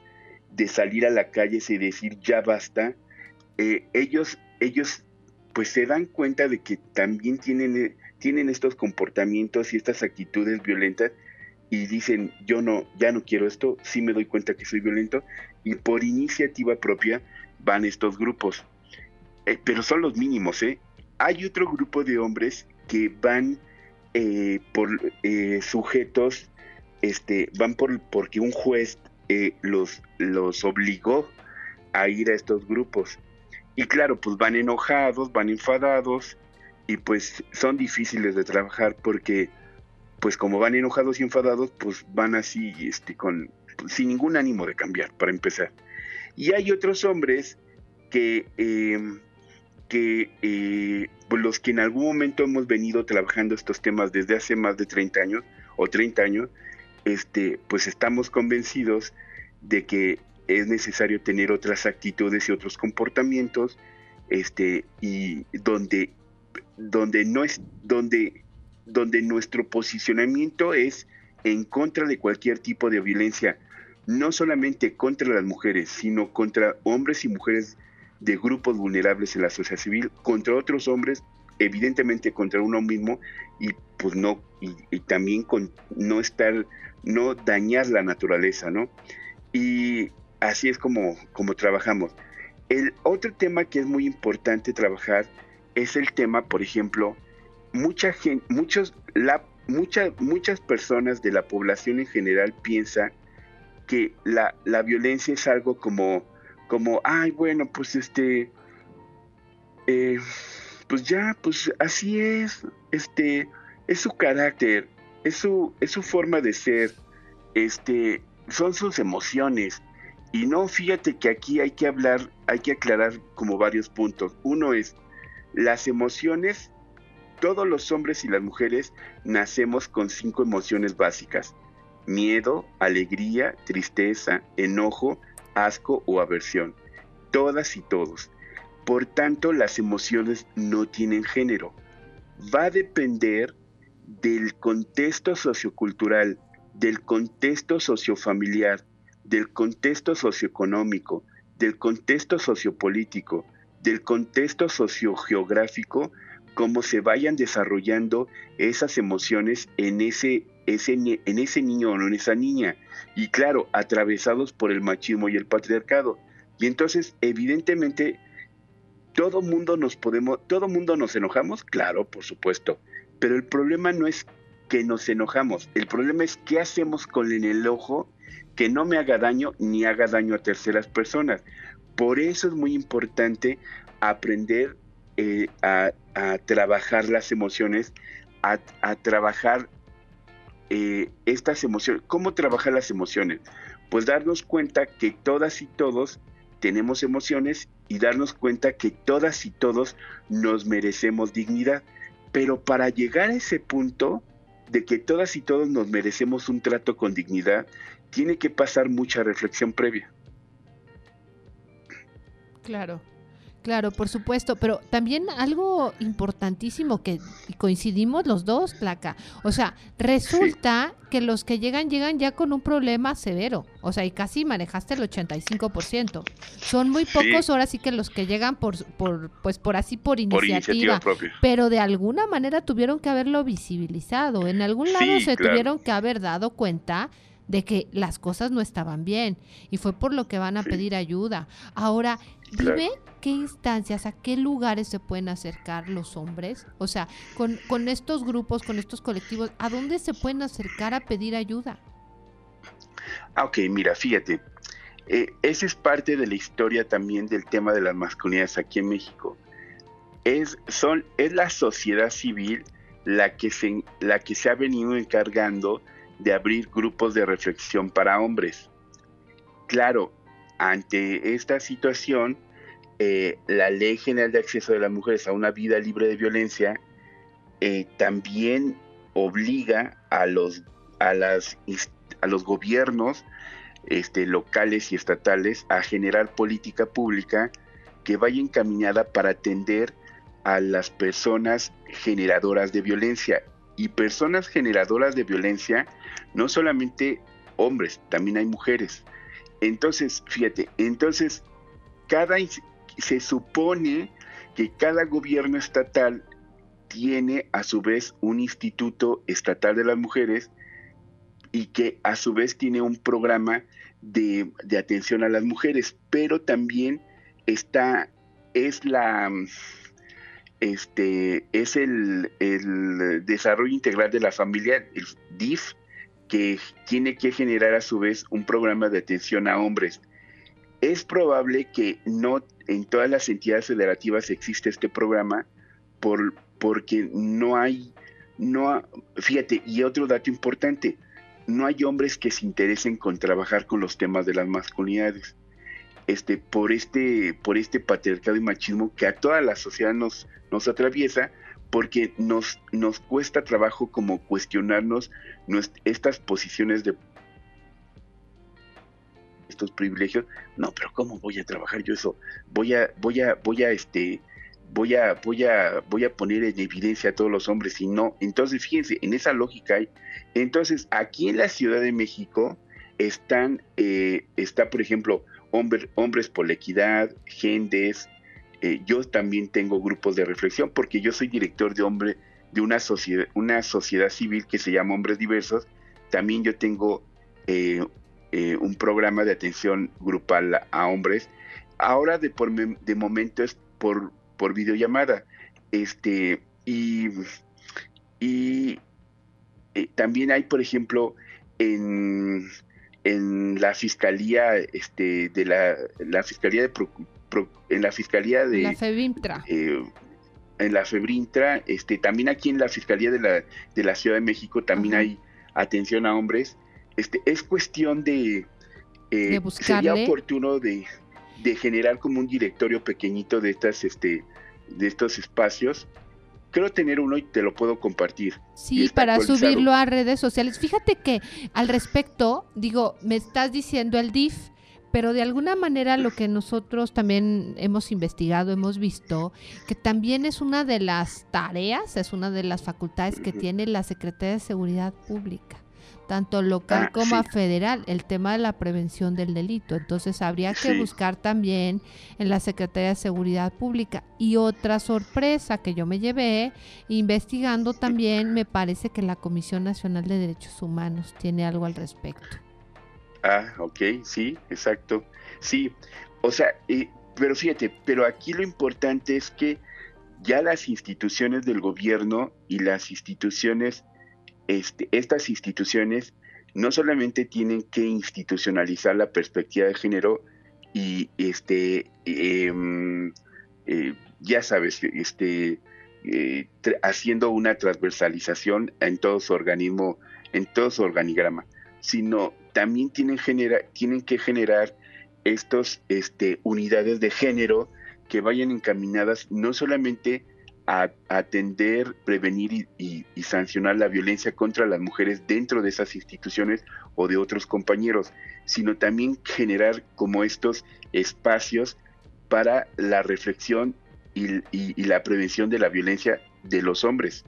de salir a la calle y decir ya basta, eh, ellos, ellos pues se dan cuenta de que también tienen, eh, tienen estos comportamientos y estas actitudes violentas y dicen yo no, ya no quiero esto, sí me doy cuenta que soy violento y por iniciativa propia van estos grupos. Eh, pero son los mínimos, ¿eh? Hay otro grupo de hombres que van por sujetos este, van por, porque un juez eh, los, los obligó a ir a estos grupos. Y claro, pues van enojados, van enfadados y pues son difíciles de trabajar porque pues como van enojados y enfadados, pues van así este, con, sin ningún ánimo de cambiar, para empezar. Y hay otros hombres que, em, que eh, pues, los que en algún momento hemos venido trabajando estos temas desde hace más de 30 años o 30 años, este, pues estamos convencidos de que es necesario tener otras actitudes y otros comportamientos, este, y donde, donde no es, donde, donde nuestro posicionamiento es en contra de cualquier tipo de violencia, no solamente contra las mujeres, sino contra hombres y mujeres de grupos vulnerables en la sociedad civil, contra otros hombres, evidentemente contra uno mismo, y pues no, y, también con no estar, no dañar la naturaleza, ¿no? Y así es como, como trabajamos. El otro tema que es muy importante trabajar es el tema, por ejemplo, mucha gente, muchos, la, muchas personas de la población en general piensa que la, la violencia es algo como, como, ay, bueno, pues este, eh, pues ya, pues así es, este, es su carácter, es su, es su forma de ser, este, son sus emociones. Y no, fíjate que aquí hay que hablar, hay que aclarar como varios puntos. Uno es, las emociones, todos los hombres y las mujeres nacemos con cinco emociones básicas. Miedo, alegría, tristeza, enojo, asco o aversión. Todas y todos. Por tanto, las emociones no tienen género. Va a depender del contexto sociocultural, del contexto sociofamiliar, del contexto socioeconómico, del contexto sociopolítico, del contexto sociogeográfico, cómo se vayan desarrollando esas emociones en ese, ese, en ese niño o en esa niña. Y claro, atravesados por el machismo y el patriarcado. Y entonces, evidentemente, todo mundo nos podemos, todo mundo nos enojamos, claro, por supuesto. Pero el problema no es que nos enojamos, el problema es qué hacemos con el enojo que no me haga daño ni haga daño a terceras personas. Por eso es muy importante aprender eh, a, trabajar las emociones, a, trabajar eh, estas emociones. ¿Cómo trabajar las emociones? Pues darnos cuenta que todas y todos tenemos emociones y darnos cuenta que todas y todos nos merecemos dignidad. Pero para llegar a ese punto de que todas y todos nos merecemos un trato con dignidad, tiene que pasar mucha reflexión previa. Claro. Claro, por supuesto, pero también algo importantísimo que coincidimos los dos, placa. O sea, resulta que los que llegan llegan ya con un problema severo. O sea, y casi manejaste el 85%. Son muy pocos ahora sí que los que llegan por, por pues por así por iniciativa, pero de alguna manera tuvieron que haberlo visibilizado. En algún lado se tuvieron que haber dado cuenta de que las cosas no estaban bien y fue por lo que van a pedir ayuda. Ahora, dime qué instancias, a qué lugares se pueden acercar los hombres, o sea, con, con estos grupos, con estos colectivos, ¿a dónde se pueden acercar a pedir ayuda? Ah, ok, mira, fíjate, eh, esa es parte de la historia también del tema de las masculinidades aquí en México. Es, son, es la sociedad civil la que, se, la que se ha venido encargando de abrir grupos de reflexión para hombres. Claro, ante esta situación, eh, la Ley General de Acceso de las Mujeres a una vida libre de violencia eh, también obliga a los, a las, a los gobiernos este, locales y estatales a generar política pública que vaya encaminada para atender a las personas generadoras de violencia y personas generadoras de violencia, no solamente hombres, también hay mujeres. Entonces, fíjate, entonces cada se supone que cada gobierno estatal tiene a su vez un instituto estatal de las mujeres y que a su vez tiene un programa de, de atención a las mujeres, pero también está, es la, este, es el, desarrollo integral de la familia, el DIF, que tiene que generar a su vez un programa de atención a hombres. Es probable que no en todas las entidades federativas existe este programa por, porque no hay, no, fíjate, y otro dato importante, no hay hombres que se interesen con trabajar con los temas de las masculinidades este, por, este, por este patriarcado y machismo que a toda la sociedad nos, nos atraviesa, porque nos, nos cuesta trabajo como cuestionarnos estas posiciones de estos privilegios. No, pero ¿cómo voy a trabajar yo eso? Voy a, voy a, voy a, este, voy a, voy a, voy a poner en evidencia a todos los hombres y no. Entonces, fíjense, en esa lógica hay. Entonces, aquí en la Ciudad de México, están, eh, está por ejemplo, hombres por la equidad, Gendes, eh, yo también tengo grupos de reflexión porque yo soy director de hombre de una sociedad, una sociedad civil que se llama Hombres Diversos. También yo tengo eh, un programa de atención grupal a hombres. Ahora de, por, de momento es por, por videollamada. Este, y, y también hay, por ejemplo, en, en la fiscalía este de la, la fiscalía de en la fiscalía de la Febintra eh, en la Febrintra este también aquí en la fiscalía de la de la Ciudad de México también hay atención a hombres. Este es cuestión de, eh, sería oportuno de, de generar como un directorio pequeñito de estas este de estos espacios Quiero tener uno y te lo puedo compartir. Sí, para subirlo a redes sociales. Fíjate que al respecto, digo, me estás diciendo el DIF, pero de alguna manera lo que nosotros también hemos investigado, hemos visto, que también es una de las tareas, es una de las facultades que tiene la Secretaría de Seguridad Pública tanto local ah, como a federal, el tema de la prevención del delito. Entonces habría que buscar también en la Secretaría de Seguridad Pública. Y otra sorpresa que yo me llevé, investigando también, me parece que la Comisión Nacional de Derechos Humanos tiene algo al respecto. Ah, ok, sí, exacto. Sí, o sea, eh, pero fíjate, pero aquí lo importante es que ya las instituciones del gobierno y las instituciones este, estas instituciones no solamente tienen que institucionalizar la perspectiva de género y este em, eh, ya sabes este eh, haciendo una transversalización en todo su organismo en todo su organigrama sino también tienen tienen que generar estos este, unidades de género que vayan encaminadas no solamente a, atender, prevenir y, sancionar la violencia contra las mujeres dentro de esas instituciones o de otros compañeros, sino también generar como estos espacios para la reflexión y la prevención de la violencia de los hombres.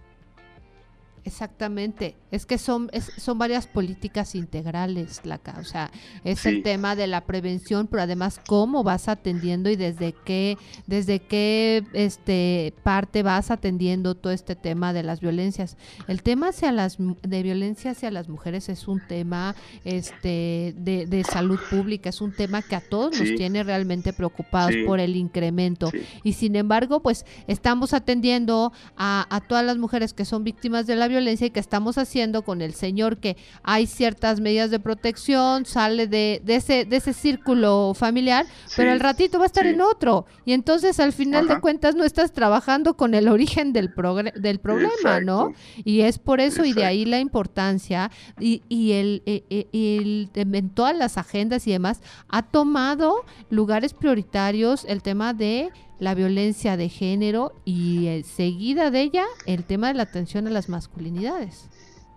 Exactamente, es que son, son varias políticas integrales, la o sea, es el tema de la prevención, pero además cómo vas atendiendo y desde qué, desde qué este parte vas atendiendo todo este tema de las violencias. El tema hacia las de violencia hacia las mujeres es un tema este de, de salud pública, es un tema que a todos nos tiene realmente preocupados por el incremento. Y sin embargo, pues estamos atendiendo a, a todas las mujeres que son víctimas de la violencia y que estamos haciendo con el señor que hay ciertas medidas de protección, sale de, de ese, de ese círculo familiar, pero al ratito va a estar en otro. Y entonces al final de cuentas no estás trabajando con el origen del, del problema, ¿no? Y es por eso y de ahí la importancia y, y el, e, e, el, en todas las agendas y demás ha tomado lugares prioritarios el tema de la violencia de género y eh, seguida de ella el tema de la atención a las masculinidades.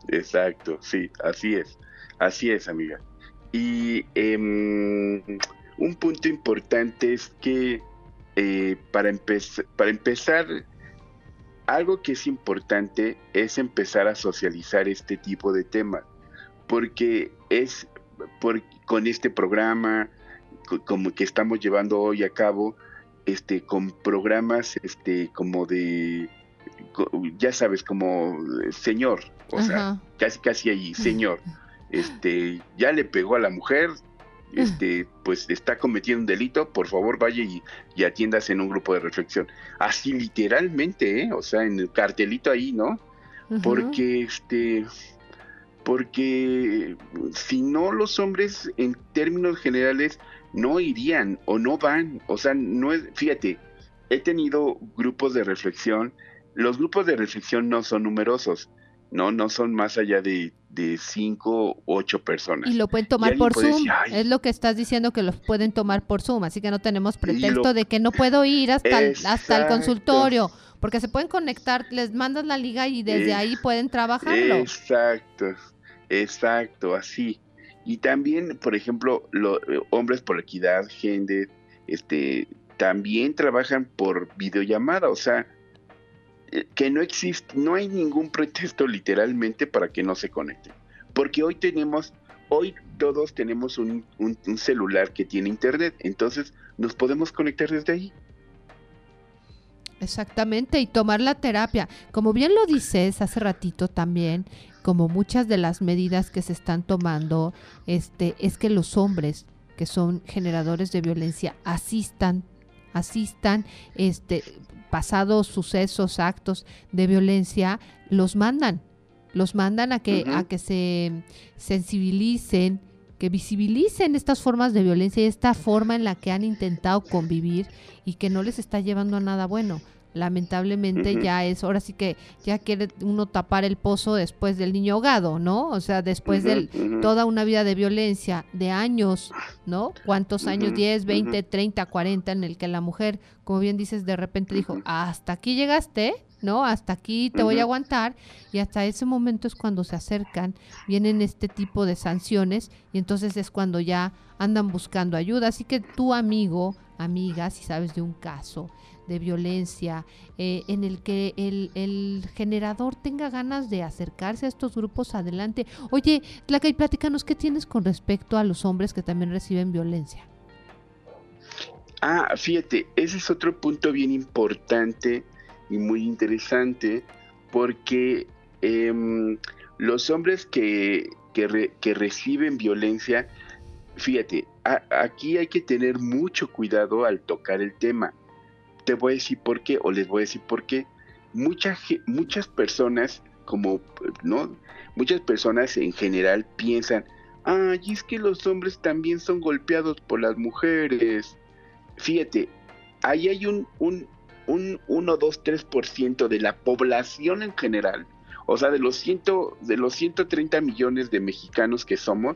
Exacto, sí, así es, así es, amiga. Y em, un punto importante es que eh, para, para empezar, algo que es importante es empezar a socializar este tipo de temas, porque es por, con este programa, como que estamos llevando hoy a cabo, este, con programas este, como de, ya sabes, como señor, o sea, casi casi ahí, señor, este, ya le pegó a la mujer, este, pues está cometiendo un delito, por favor vaya y, y atiendas en un grupo de reflexión. Así literalmente, ¿eh? o sea, en el cartelito ahí, ¿no? Porque este porque si no los hombres en términos generales no irían o no van. O sea, no es, fíjate, he tenido grupos de reflexión. Los grupos de reflexión no son numerosos, no, no son más allá de, de cinco o ocho personas. Y lo pueden tomar por Zoom. es lo que estás diciendo que los pueden tomar por Zoom, así que no tenemos pretexto de que no puedo ir hasta el, hasta el consultorio, porque se pueden conectar, les mandas la liga y desde ahí pueden trabajarlo. Exacto, exacto, así. Y también, por ejemplo, los eh, hombres por equidad, gente, este, también trabajan por videollamada, o sea, eh, que no existe, no hay ningún pretexto literalmente para que no se conecten. Porque hoy tenemos hoy todos tenemos un, celular que tiene internet, entonces nos podemos conectar desde ahí. Exactamente, y tomar la terapia. Como bien lo dices hace ratito también, como muchas de las medidas que se están tomando, este, es que los hombres que son generadores de violencia asistan, asistan, este, pasados sucesos, actos de violencia, los mandan, los mandan a que, a que se sensibilicen, que visibilicen estas formas de violencia y esta forma en la que han intentado convivir y que no les está llevando a nada bueno lamentablemente ya es, ahora sí que ya quiere uno tapar el pozo después del niño ahogado, ¿no? O sea, después de toda una vida de violencia, de años, ¿no? ¿Cuántos años? 10, 20, 30, 40, en el que la mujer, como bien dices, de repente dijo, hasta aquí llegaste, ¿no? Hasta aquí te voy a aguantar y hasta ese momento es cuando se acercan, vienen este tipo de sanciones y entonces es cuando ya andan buscando ayuda. Así que tu amigo, amiga, si sabes de un caso, de violencia, eh, en el que el, generador tenga ganas de acercarse a estos grupos adelante. Oye, Tlaca, y platícanos qué tienes con respecto a los hombres que también reciben violencia. Ah, fíjate, ese es otro punto bien importante y muy interesante porque em, los hombres que, que, reciben violencia, fíjate, aquí hay que tener mucho cuidado al tocar el tema te voy a decir por qué, o les voy a decir por qué. Muchas, personas, como, ¿no? Muchas personas en general piensan, ay, es que los hombres también son golpeados por las mujeres. Fíjate, ahí hay un, un, un 1, 2, 3% de la población en general. O sea, de los, ciento, de los 130 millones de mexicanos que somos,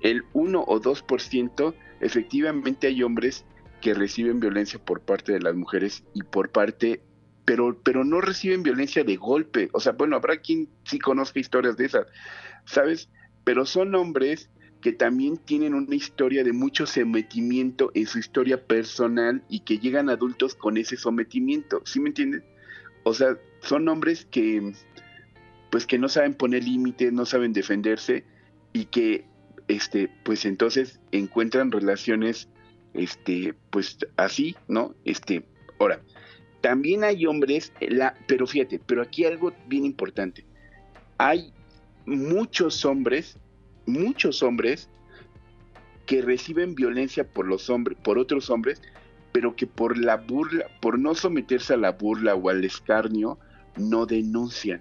el 1 o 2% efectivamente hay hombres que reciben violencia por parte de las mujeres y por parte, pero, pero no reciben violencia de golpe. O sea, bueno, habrá quien sí conozca historias de esas, ¿sabes? Pero son hombres que también tienen una historia de mucho sometimiento en su historia personal y que llegan adultos con ese sometimiento, ¿sí me entiendes? O sea, son hombres que pues que no saben poner límites, no saben defenderse y que este pues entonces encuentran relaciones este, pues así, ¿no? Este, ahora, también hay hombres, la, pero fíjate, pero aquí algo bien importante. Hay muchos hombres, muchos hombres que reciben violencia por los hombres, por otros hombres, pero que por la burla, por no someterse a la burla o al escarnio, no denuncian.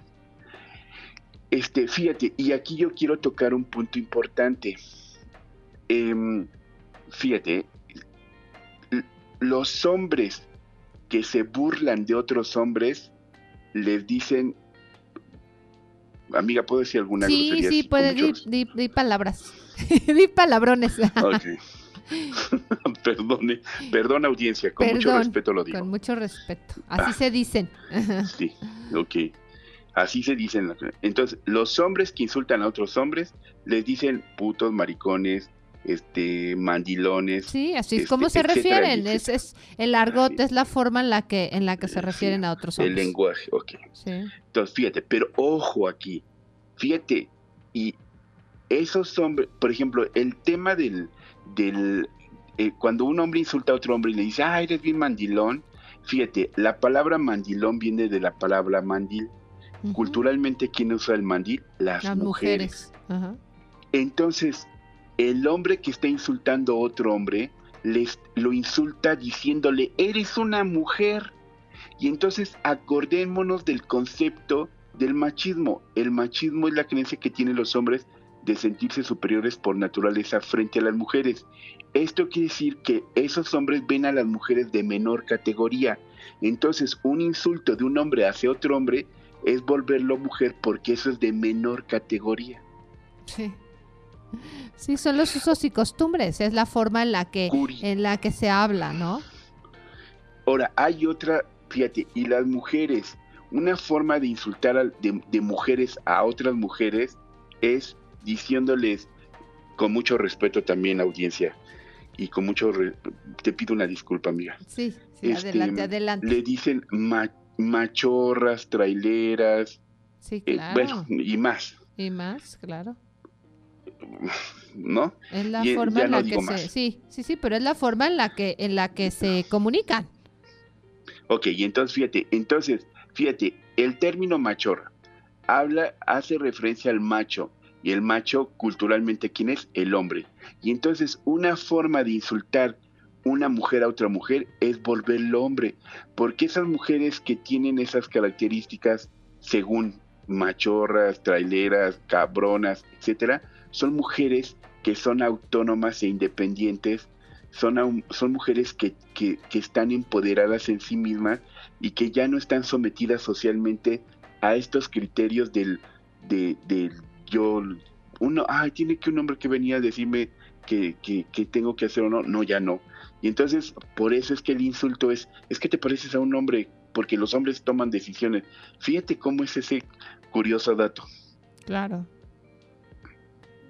Este, fíjate, y aquí yo quiero tocar un punto importante. Em, fíjate, los hombres que se burlan de otros hombres les dicen amiga puedo decir alguna sí sí puedes di, palabras. Di palabrones. Perdone perdón audiencia con mucho respeto lo digo. con mucho respeto. Así ah. se dicen. Sí ok. Así se dicen entonces los hombres que insultan a otros hombres les dicen putos maricones este mandilones. Sí, así es como este, se refieren, es, es, el argot es la forma en la que en la que se refieren a otros hombres. El lenguaje, ok. Entonces, fíjate, pero ojo aquí, fíjate, y esos hombres, por ejemplo, el tema del, del eh, cuando un hombre insulta a otro hombre y le dice, ah, eres bien mandilón, fíjate, la palabra mandilón viene de la palabra mandil. Culturalmente, ¿quién usa el mandil? Las, mujeres. Entonces, el hombre que está insultando a otro hombre lo insulta diciéndole, eres una mujer. Y entonces acordémonos del concepto del machismo. El machismo es la creencia que tienen los hombres de sentirse superiores por naturaleza frente a las mujeres. Esto quiere decir que esos hombres ven a las mujeres de menor categoría. Entonces un insulto de un hombre hacia otro hombre es volverlo mujer porque eso es de menor categoría. Sí. Sí, son los usos y costumbres, es la forma en la que, en la que se habla, ¿no? Ahora, hay otra, fíjate, y las mujeres, una forma de insultar de, mujeres a otras mujeres es diciéndoles, con mucho respeto también, audiencia, y con mucho, te pido una disculpa, amiga. Sí, sí este, adelante, adelante. Le dicen machorras, traileras, sí, eh, claro. bueno, y más. Y más, claro ¿no? Es la forma en la que se, sí, sí, sí, pero es la forma en la que en la que se comunican. Ok, y entonces fíjate, entonces, fíjate, el término machorra habla, hace referencia al macho, y el macho culturalmente, ¿quién es? El hombre. Y entonces una forma de insultar una mujer a otra mujer es volverlo hombre, porque esas mujeres que tienen esas características, según machorras, traileras, cabronas, etcétera, son mujeres que son autónomas e independientes, son, son mujeres que, que, están empoderadas en sí mismas y que ya no están sometidas socialmente a estos criterios del, de, del yo, uno, ay, tiene que un hombre que venía a decirme que, que, que, tengo que hacer o no, no, ya no. Y entonces, por eso es que el insulto es, es que te pareces a un hombre, porque los hombres toman decisiones. Fíjate cómo es ese curioso dato. Claro.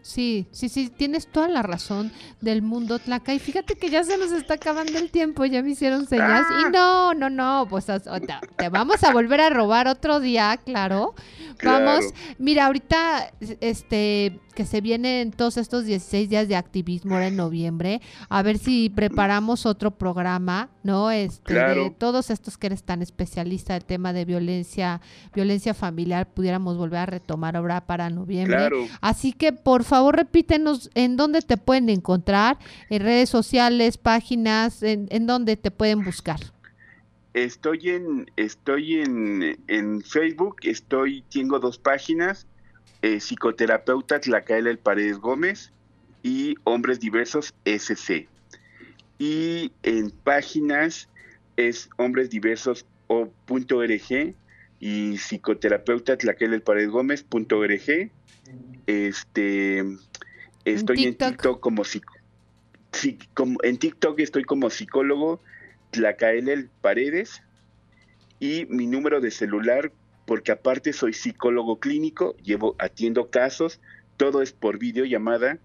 Sí, sí, sí, tienes toda la razón del mundo Tlaca. Y fíjate que ya se nos está acabando el tiempo, ya me hicieron señas. Y ah. no, no, no, pues te vamos a volver a robar otro día, claro. Vamos, mira, ahorita, este, que se vienen todos estos 16 días de activismo ahora en noviembre, a ver si preparamos otro programa, ¿no? Este, de todos estos que eres tan especialista del tema de violencia, violencia familiar, pudiéramos volver a retomar ahora para noviembre. Así que, por favor, repítenos en dónde te pueden encontrar, en redes sociales, páginas, en, en dónde te pueden buscar. Estoy en, estoy en, en Facebook, estoy, tengo dos páginas, eh, psicoterapeuta Tlacaela El Paredes Gómez y Hombres Diversos SC. Y en páginas es Hombres Diversos .org y psicoterapeuta Tlacaela El Paredes Gómez .org. Este, estoy en TikTok, como, como, en TikTok estoy como psicólogo Tlacaela El Paredes y mi número de celular porque aparte soy psicólogo clínico, llevo atiendo casos, todo es por videollamada.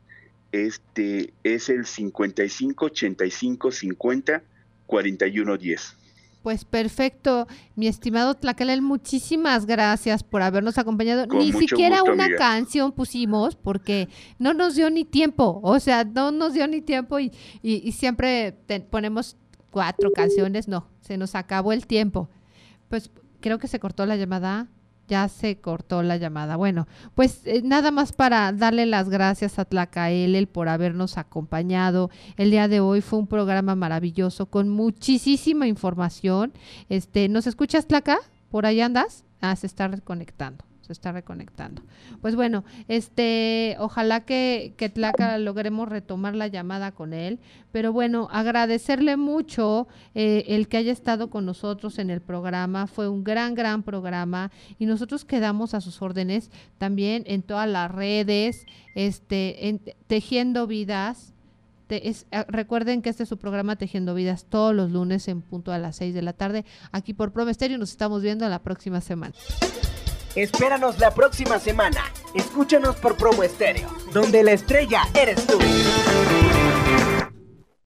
Este es el 55 85 50 41 10. Pues perfecto, mi estimado Tlaquelel, muchísimas gracias por habernos acompañado. ni siquiera una canción pusimos porque no nos dio ni tiempo, o sea, no nos dio ni tiempo y, y, siempre ponemos cuatro canciones, no, se nos acabó el tiempo. Pues creo que se cortó la llamada. Ya se cortó la llamada. Bueno, pues eh, nada más para darle las gracias a Tlacael por habernos acompañado. El día de hoy fue un programa maravilloso con muchísima información. Este, ¿nos escuchas Tlaca? ¿Por ahí andas? Ah, se está reconectando está reconectando. Pues bueno, este, ojalá que, que Tlaca logremos retomar la llamada con él, pero bueno, agradecerle mucho eh, el que haya estado con nosotros en el programa, fue un gran, gran programa y nosotros quedamos a sus órdenes también en todas las redes, este, en Tejiendo Vidas. Eh, recuerden que este es su programa Tejiendo Vidas todos los lunes en punto a las 6 de la tarde. Aquí por Promesterio nos estamos viendo la próxima semana. Espéranos la próxima semana. Escúchanos por Promo Estéreo, donde la estrella eres tú.